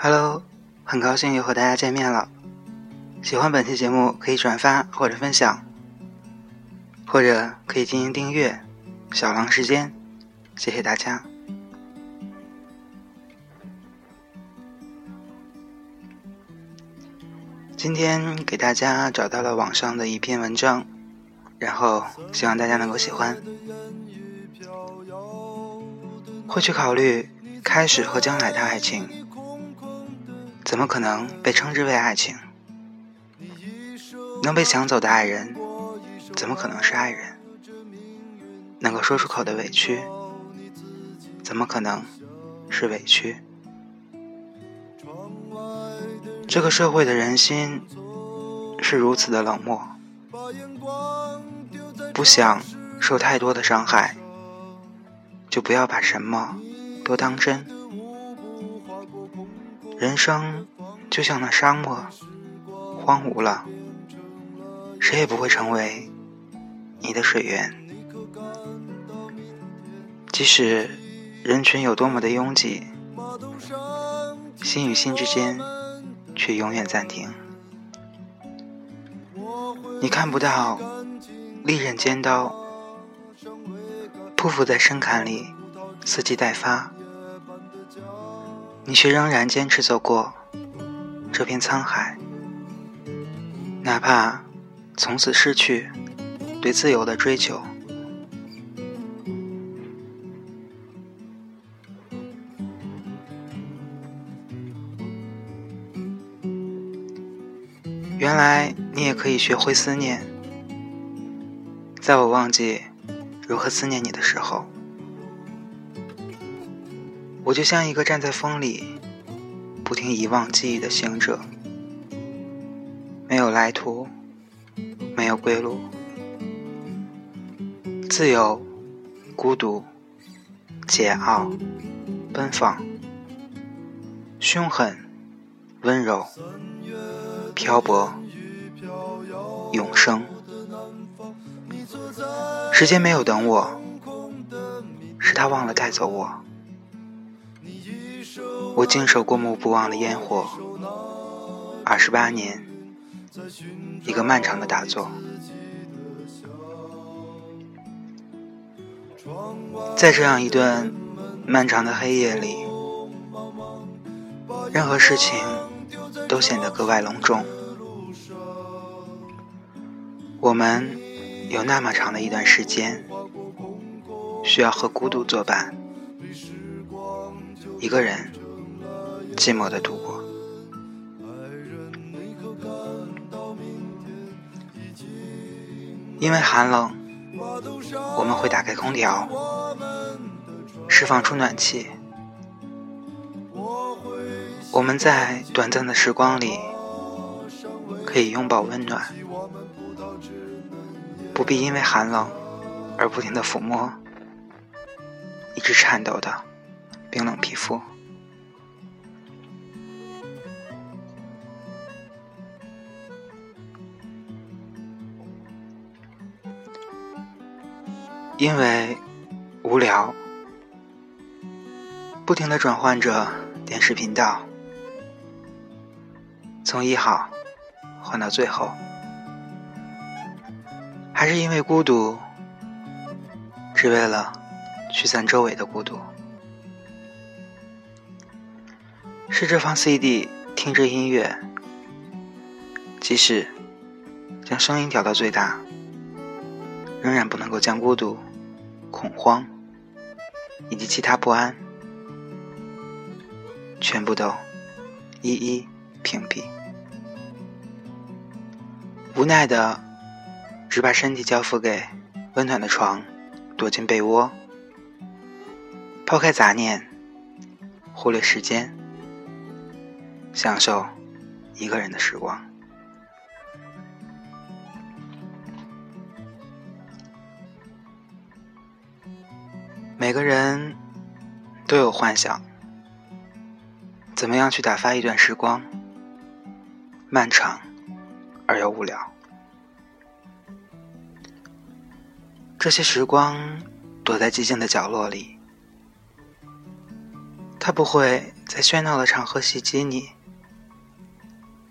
Hello，很高兴又和大家见面了。喜欢本期节目可以转发或者分享，或者可以进行订阅。小狼时间，谢谢大家。今天给大家找到了网上的一篇文章，然后希望大家能够喜欢。会去考虑开始和将来的爱情，怎么可能被称之为爱情？能被抢走的爱人，怎么可能是爱人？能够说出口的委屈，怎么可能是委屈？这个社会的人心是如此的冷漠，不想受太多的伤害，就不要把什么都当真。人生就像那沙漠，荒芜了，谁也不会成为你的水源。即使人群有多么的拥挤，心与心之间。却永远暂停。你看不到利刃尖刀匍匐在深坎里，伺机待发，你却仍然坚持走过这片沧海，哪怕从此失去对自由的追求。原来你也可以学会思念，在我忘记如何思念你的时候，我就像一个站在风里不停遗忘记忆的行者，没有来途，没有归路，自由、孤独、桀骜、奔放、凶狠、温柔。漂泊，永生。时间没有等我，是他忘了带走我。我经受过目不忘的烟火，二十八年，一个漫长的打坐。在这样一段漫长的黑夜里，任何事情。都显得格外隆重。我们有那么长的一段时间，需要和孤独作伴，一个人寂寞的度过。因为寒冷，我们会打开空调，释放出暖气。我们在短暂的时光里可以拥抱温暖，不必因为寒冷而不停的抚摸一直颤抖的冰冷皮肤。因为无聊，不停的转换着电视频道。从一号换到最后，还是因为孤独，只为了驱散周围的孤独。试着放 CD，听着音乐，即使将声音调到最大，仍然不能够将孤独、恐慌以及其他不安全部都一一屏蔽。无奈的，只把身体交付给温暖的床，躲进被窝，抛开杂念，忽略时间，享受一个人的时光。每个人都有幻想，怎么样去打发一段时光？漫长。而又无聊，这些时光躲在寂静的角落里，他不会在喧闹的场合袭击你，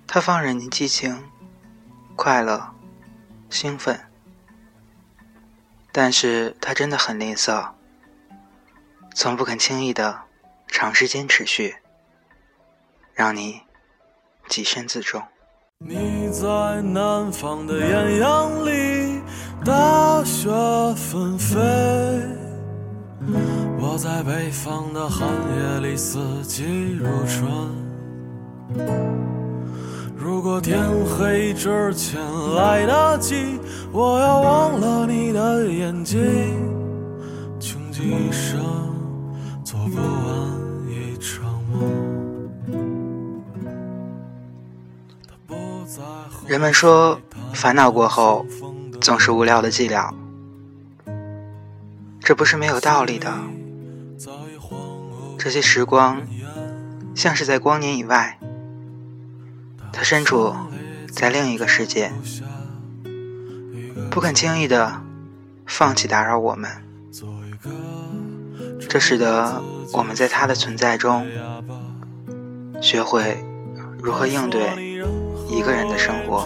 他放任你激情、快乐、兴奋，但是他真的很吝啬，从不肯轻易的长时间持续，让你己身自重。你在南方的艳阳里，大雪纷飞；我在北方的寒夜里，四季如春。如果天黑之前来得及，我要忘了你的眼睛，穷极一生不完一场梦。人们说，烦恼过后总是无聊的寂寥，这不是没有道理的。这些时光像是在光年以外，他身处在另一个世界，不肯轻易的放弃打扰我们，这使得我们在他的存在中学会如何应对。一个人的生活，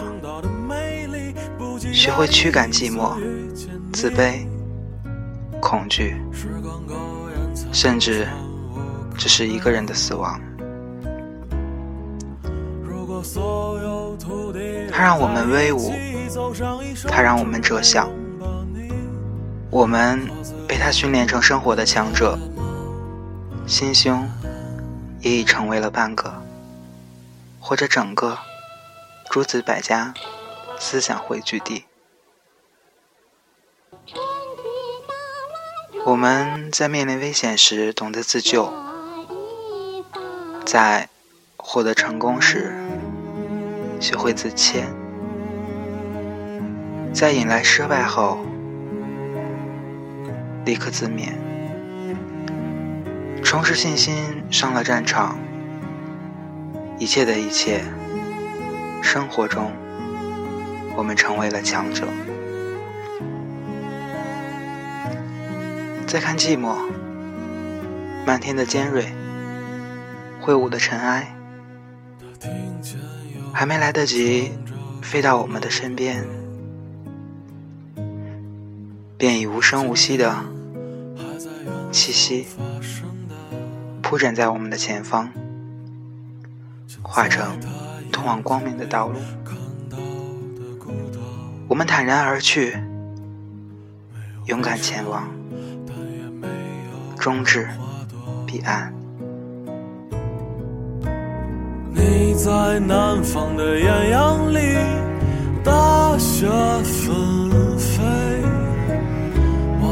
学会驱赶寂寞、自卑、恐惧，甚至只是一个人的死亡。它让我们威武，它让我们折响。我们被它训练成生活的强者，心胸也已成为了半个或者整个。诸子百家思想汇聚地。我们在面临危险时懂得自救，在获得成功时学会自谦，在引来失败后立刻自勉，重拾信心上了战场，一切的一切。生活中，我们成为了强者。再看寂寞，漫天的尖锐，挥舞的尘埃，还没来得及飞到我们的身边，便已无声无息的气息铺展在我们的前方，化成。通往光明的道路，我们坦然而去，勇敢前往，终至彼岸。你在南方的艳阳里，大雪纷；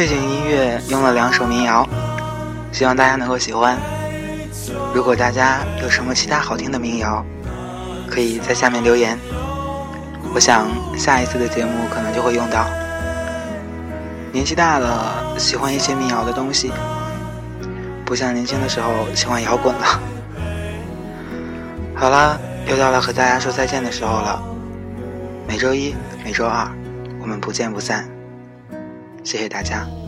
背景音乐用了两首民谣，希望大家能够喜欢。如果大家有什么其他好听的民谣，可以在下面留言。我想下一次的节目可能就会用到。年纪大了，喜欢一些民谣的东西，不像年轻的时候喜欢摇滚了。好了，又到了和大家说再见的时候了。每周一、每周二，我们不见不散。谢谢大家。